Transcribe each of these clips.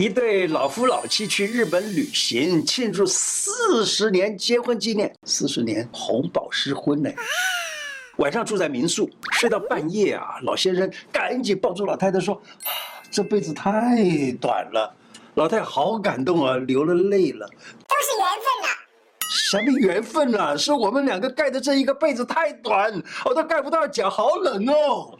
一对老夫老妻去日本旅行，庆祝四十年结婚纪念，四十年红宝石婚呢。晚上住在民宿，睡到半夜啊，老先生赶紧抱住老太太说：“这辈子太短了。”老太太好感动啊，流了泪了。都是缘分呐。什么缘分啊？是我们两个盖的这一个被子太短，我都盖不到脚，好冷哦。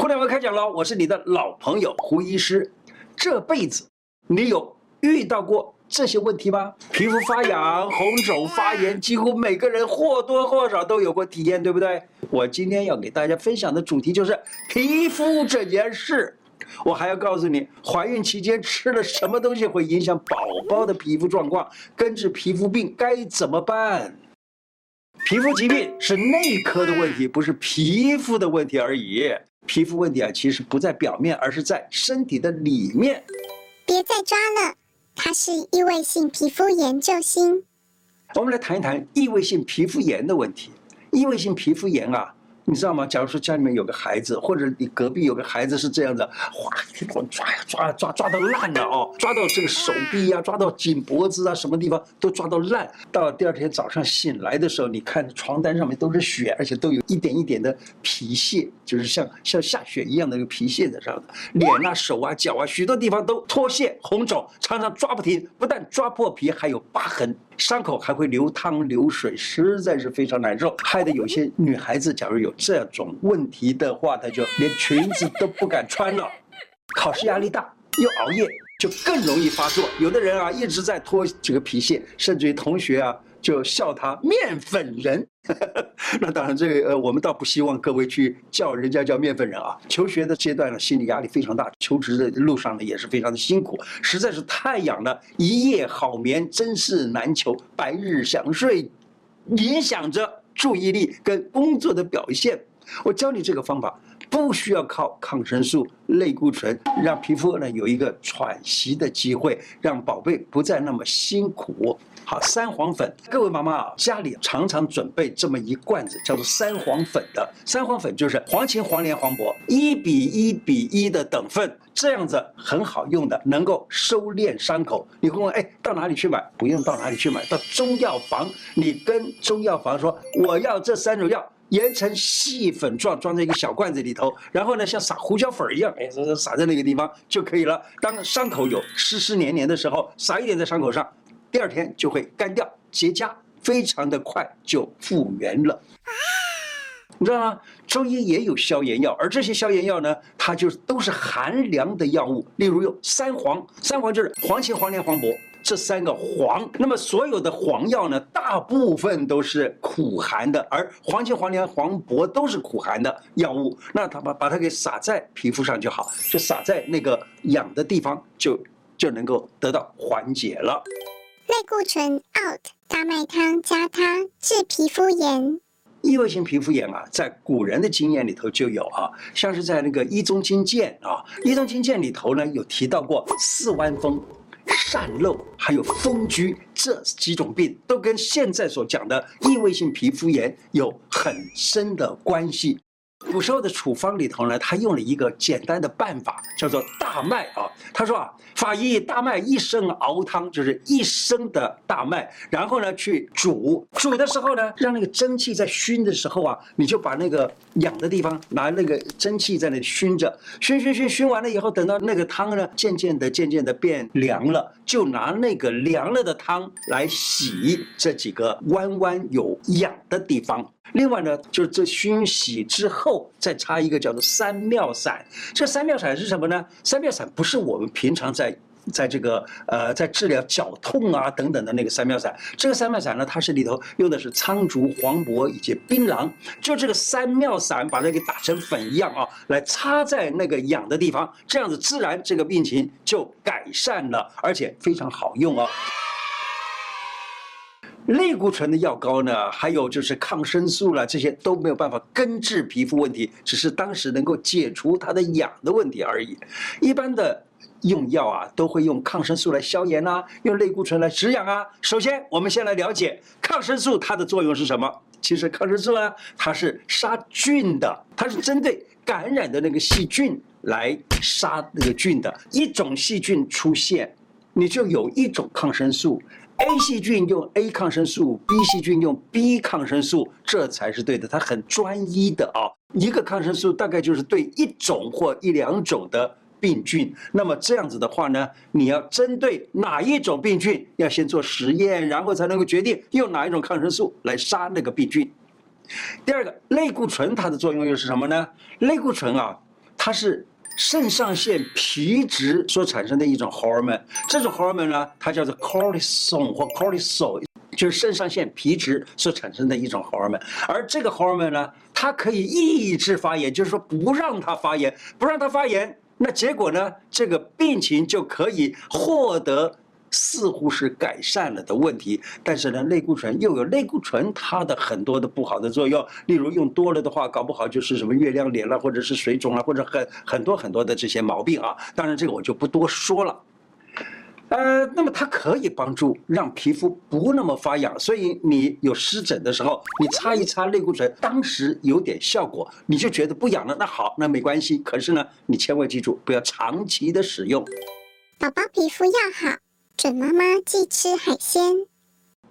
互联网开讲了，我是你的老朋友胡医师。这辈子你有遇到过这些问题吗？皮肤发痒、红肿、发炎，几乎每个人或多或少都有过体验，对不对？我今天要给大家分享的主题就是皮肤这件事。我还要告诉你，怀孕期间吃了什么东西会影响宝宝的皮肤状况，根治皮肤病该怎么办？皮肤疾病是内科的问题，不是皮肤的问题而已。皮肤问题啊，其实不在表面，而是在身体的里面。别再抓了，它是异位性皮肤炎救星。我们来谈一谈异位性皮肤炎的问题。异位性皮肤炎啊。你知道吗？假如说家里面有个孩子，或者你隔壁有个孩子是这样的，哗，抓呀抓呀抓，抓到烂了哦，抓到这个手臂呀，抓到颈脖子啊，什么地方都抓到烂。到第二天早上醒来的时候，你看床单上面都是血，而且都有一点一点的皮屑，就是像像下雪一样的一个皮屑在上的。脸啊、手啊、脚啊，许多地方都脱屑、红肿，常常抓不停，不但抓破皮，还有疤痕。伤口还会流汤流水，实在是非常难受，害得有些女孩子，假如有这种问题的话，他就连裙子都不敢穿了。考试压力大，又熬夜，就更容易发作。有的人啊，一直在脱这个皮屑，甚至于同学啊。就笑他面粉人，那当然这个呃，我们倒不希望各位去叫人家叫面粉人啊。求学的阶段呢，心理压力非常大，求职的路上呢也是非常的辛苦，实在是太痒了，一夜好眠真是难求，白日想睡，影响着注意力跟工作的表现。我教你这个方法，不需要靠抗生素、类固醇，让皮肤呢有一个喘息的机会，让宝贝不再那么辛苦。好，三黄粉，各位妈妈啊，家里常常准备这么一罐子，叫做三黄粉的。三黄粉就是黄芩、黄连、黄柏，一比一比一的等份，这样子很好用的，能够收敛伤口。你会问，哎，到哪里去买？不用到哪里去买，到中药房，你跟中药房说，我要这三种药，研成细粉状，装在一个小罐子里头，然后呢，像撒胡椒粉一样，哎，撒在那个地方就可以了。当伤口有湿湿黏黏的时候，撒一点在伤口上。第二天就会干掉结痂，非常的快就复原了。你知道吗？中医也有消炎药，而这些消炎药呢，它就都是寒凉的药物。例如有三黄，三黄就是黄芩、黄连、黄柏这三个黄。那么所有的黄药呢，大部分都是苦寒的，而黄芩、黄连、黄柏都是苦寒的药物。那它把把它给撒在皮肤上就好，就撒在那个痒的地方，就就能够得到缓解了。类固醇 out，大麦汤加它治皮肤炎。异位性皮肤炎啊，在古人的经验里头就有啊，像是在那个《医宗金鉴》啊，《医宗金鉴》里头呢有提到过四弯风、疝漏，还有风疽这几种病，都跟现在所讲的异位性皮肤炎有很深的关系。古时候的处方里头呢，他用了一个简单的办法，叫做大麦啊。他说啊，法医大麦一升熬汤，就是一升的大麦，然后呢去煮，煮的时候呢，让那个蒸汽在熏的时候啊，你就把那个痒的地方拿那个蒸汽在那熏着，熏熏熏熏完了以后，等到那个汤呢渐渐的渐渐的变凉了，就拿那个凉了的汤来洗这几个弯弯有痒的地方。另外呢，就是这熏洗之后再插一个叫做三妙散。这三妙散是什么呢？三妙散不是我们平常在在这个呃在治疗脚痛啊等等的那个三妙散。这个三妙散呢，它是里头用的是苍术、黄柏以及槟榔。就这个三妙散，把它给打成粉一样啊，来擦在那个痒的地方，这样子自然这个病情就改善了，而且非常好用哦。类固醇的药膏呢，还有就是抗生素了，这些都没有办法根治皮肤问题，只是当时能够解除它的痒的问题而已。一般的用药啊，都会用抗生素来消炎啊，用类固醇来止痒啊。首先，我们先来了解抗生素它的作用是什么？其实抗生素呢，它是杀菌的，它是针对感染的那个细菌来杀那个菌的。一种细菌出现，你就有一种抗生素。A 细菌用 A 抗生素，B 细菌用 B 抗生素，这才是对的。它很专一的啊，一个抗生素大概就是对一种或一两种的病菌。那么这样子的话呢，你要针对哪一种病菌，要先做实验，然后才能够决定用哪一种抗生素来杀那个病菌。第二个，类固醇它的作用又是什么呢？类固醇啊，它是。肾上腺皮质所产生的一种荷尔蒙，这种荷尔蒙呢，它叫做 cortisol 或 cortisol，就是肾上腺皮质所产生的一种荷尔蒙。而这个荷尔蒙呢，它可以抑制发炎，就是说不让它发炎，不让它发炎，那结果呢，这个病情就可以获得。似乎是改善了的问题，但是呢，类固醇又有类固醇它的很多的不好的作用，例如用多了的话，搞不好就是什么月亮脸了，或者是水肿了，或者很很多很多的这些毛病啊。当然这个我就不多说了。呃，那么它可以帮助让皮肤不那么发痒，所以你有湿疹的时候，你擦一擦类固醇，当时有点效果，你就觉得不痒了，那好，那没关系。可是呢，你千万记住，不要长期的使用。宝宝皮肤要好。准妈妈忌吃海鲜，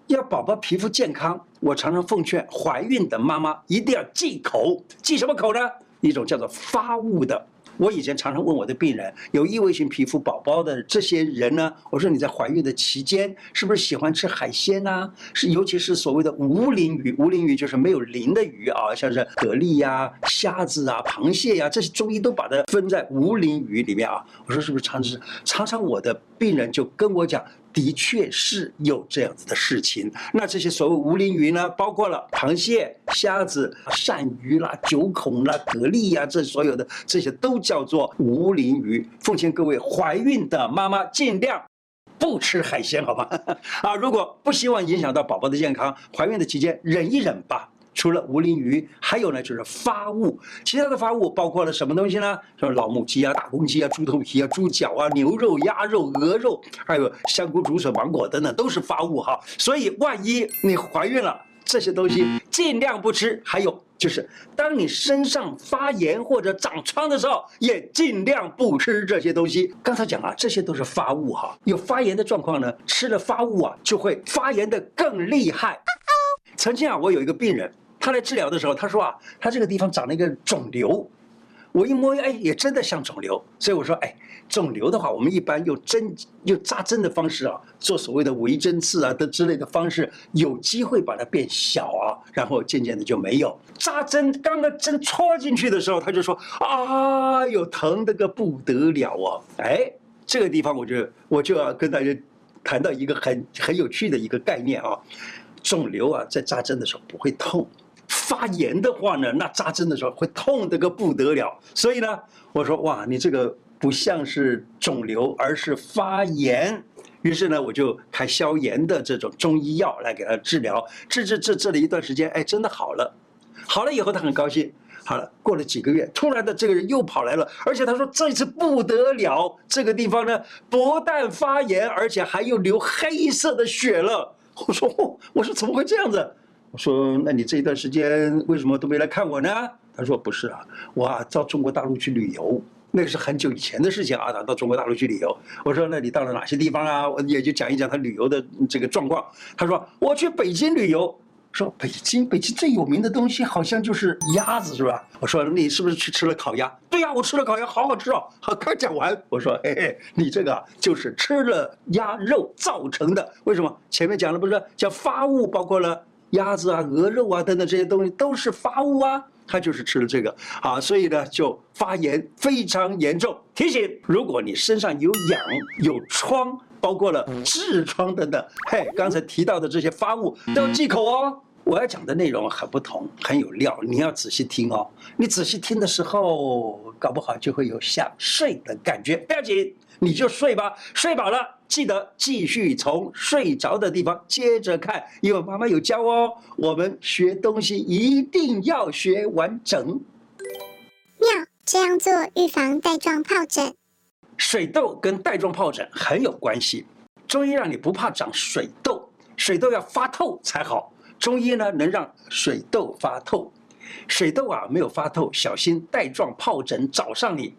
要宝宝皮肤健康。我常常奉劝怀孕的妈妈一定要忌口，忌什么口呢？一种叫做发物的。我以前常常问我的病人，有异位性皮肤宝宝的这些人呢，我说你在怀孕的期间是不是喜欢吃海鲜呢？是，尤其是所谓的无鳞鱼，无鳞鱼就是没有鳞的鱼啊，像是蛤蜊呀、虾子啊、螃蟹呀，这些中医都把它分在无鳞鱼里面啊。我说是不是常吃？常常我的病人就跟我讲。的确是有这样子的事情。那这些所谓无鳞鱼呢，包括了螃蟹、虾子、鳝鱼啦、九孔啦、蛤蜊呀，这所有的这些都叫做无鳞鱼。奉劝各位怀孕的妈妈尽量不吃海鲜，好吗？啊，如果不希望影响到宝宝的健康，怀孕的期间忍一忍吧。除了无鳞鱼，还有呢，就是发物。其他的发物包括了什么东西呢？像老母鸡啊、大公鸡啊、猪头皮啊、猪脚啊、牛肉、鸭肉、鹅肉，还有香菇、竹笋、芒果等等，都是发物哈。所以，万一你怀孕了，这些东西尽量不吃。还有就是，当你身上发炎或者长疮的时候，也尽量不吃这些东西。刚才讲啊，这些都是发物哈。有发炎的状况呢，吃了发物啊，就会发炎的更厉害。曾经啊，我有一个病人。他来治疗的时候，他说啊，他这个地方长了一个肿瘤，我一摸，哎，也真的像肿瘤。所以我说，哎，肿瘤的话，我们一般用针、用扎针的方式啊，做所谓的微针刺啊的之类的方式，有机会把它变小啊，然后渐渐的就没有。扎针刚刚针戳进去的时候，他就说啊，有疼得个不得了啊！哎，这个地方我就我就要跟大家谈到一个很很有趣的一个概念啊，肿瘤啊，在扎针的时候不会痛。发炎的话呢，那扎针的时候会痛得个不得了。所以呢，我说哇，你这个不像是肿瘤，而是发炎。于是呢，我就开消炎的这种中医药来给他治疗，治治治治了一段时间，哎，真的好了。好了以后，他很高兴。好了，过了几个月，突然的这个人又跑来了，而且他说这一次不得了，这个地方呢不但发炎，而且还有流黑色的血了。我说，哦，我说怎么会这样子？我说：“那你这一段时间为什么都没来看我呢？”他说：“不是啊，我啊到中国大陆去旅游，那个是很久以前的事情啊。到中国大陆去旅游。”我说：“那你到了哪些地方啊？”我也就讲一讲他旅游的这个状况。他说：“我去北京旅游。”说：“北京，北京最有名的东西好像就是鸭子，是吧？”我说：“你是不是去吃了烤鸭？”“对呀，我吃了烤鸭，好好吃哦。”好，刚讲完，我说：“嘿嘿，你这个就是吃了鸭肉造成的。为什么？前面讲了不是叫发物，包括了。”鸭子啊、鹅肉啊等等这些东西都是发物啊，他就是吃了这个啊，所以呢就发炎非常严重。提醒：如果你身上有痒、有疮，包括了痔疮等等，嘿，刚才提到的这些发物都要忌口哦。我要讲的内容很不同，很有料，你要仔细听哦。你仔细听的时候，搞不好就会有想睡的感觉。不要紧，你就睡吧，睡饱了。记得继续从睡着的地方接着看，因为妈妈有教哦。我们学东西一定要学完整。妙，这样做预防带状疱疹。水痘跟带状疱疹很有关系。中医让你不怕长水痘，水痘要发透才好。中医呢能让水痘发透，水痘啊没有发透，小心带状疱疹找上你。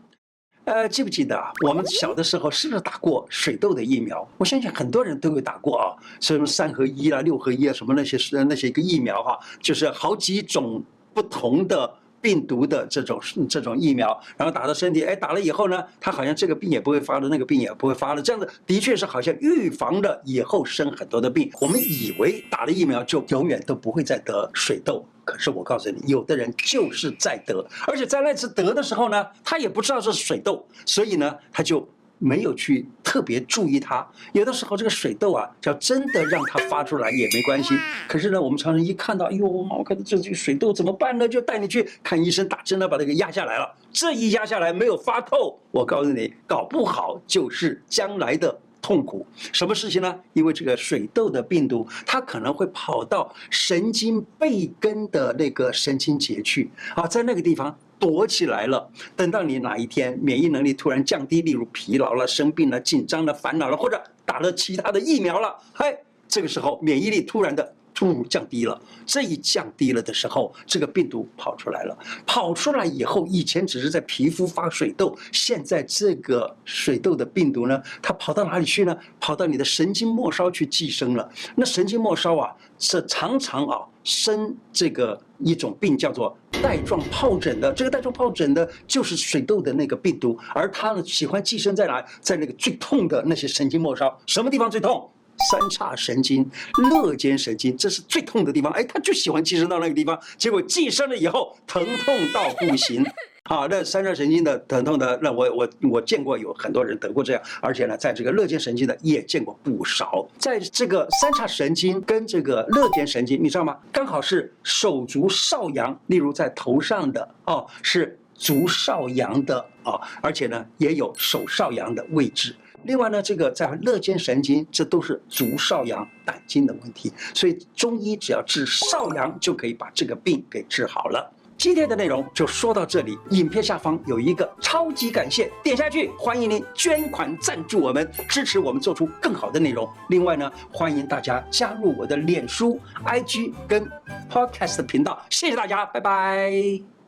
呃，记不记得啊？我们小的时候是不是打过水痘的疫苗？我相信很多人都有打过啊，什么三合一啊、六合一啊，什么那些那些个疫苗哈、就是好几种不同的。病毒的这种这种疫苗，然后打到身体，哎，打了以后呢，他好像这个病也不会发了，那个病也不会发了，这样子的确是好像预防了以后生很多的病。我们以为打了疫苗就永远都不会再得水痘，可是我告诉你，有的人就是在得，而且在那次得的时候呢，他也不知道是水痘，所以呢，他就。没有去特别注意它，有的时候这个水痘啊，叫真的让它发出来也没关系。可是呢，我们常常一看到，哎呦，我看到这这个水痘怎么办呢？就带你去看医生，打针了，把它给压下来了。这一压下来没有发透，我告诉你，搞不好就是将来的痛苦。什么事情呢？因为这个水痘的病毒，它可能会跑到神经背根的那个神经节去啊，在那个地方。躲起来了，等到你哪一天免疫能力突然降低，例如疲劳了、生病了、紧张了、烦恼了，或者打了其他的疫苗了，嘿，这个时候免疫力突然的突然降低了，这一降低了的时候，这个病毒跑出来了，跑出来以后，以前只是在皮肤发水痘，现在这个水痘的病毒呢，它跑到哪里去呢？跑到你的神经末梢去寄生了。那神经末梢啊，是常常啊生这个一种病叫做。带状疱疹的这个带状疱疹的，就是水痘的那个病毒，而它呢喜欢寄生在哪？在那个最痛的那些神经末梢，什么地方最痛？三叉神经、肋间神经，这是最痛的地方。哎，它就喜欢寄生到那个地方，结果寄生了以后，疼痛到不行。好，那三叉神经的疼痛的，那我我我见过有很多人得过这样，而且呢，在这个肋间神经的也见过不少。在这个三叉神经跟这个肋间神经，你知道吗？刚好是手足少阳，例如在头上的哦，是足少阳的哦，而且呢也有手少阳的位置。另外呢，这个在肋间神经，这都是足少阳胆经的问题，所以中医只要治少阳，就可以把这个病给治好了。今天的内容就说到这里，影片下方有一个超级感谢，点下去，欢迎您捐款赞助我们，支持我们做出更好的内容。另外呢，欢迎大家加入我的脸书、IG 跟 Podcast 频道，谢谢大家，拜拜。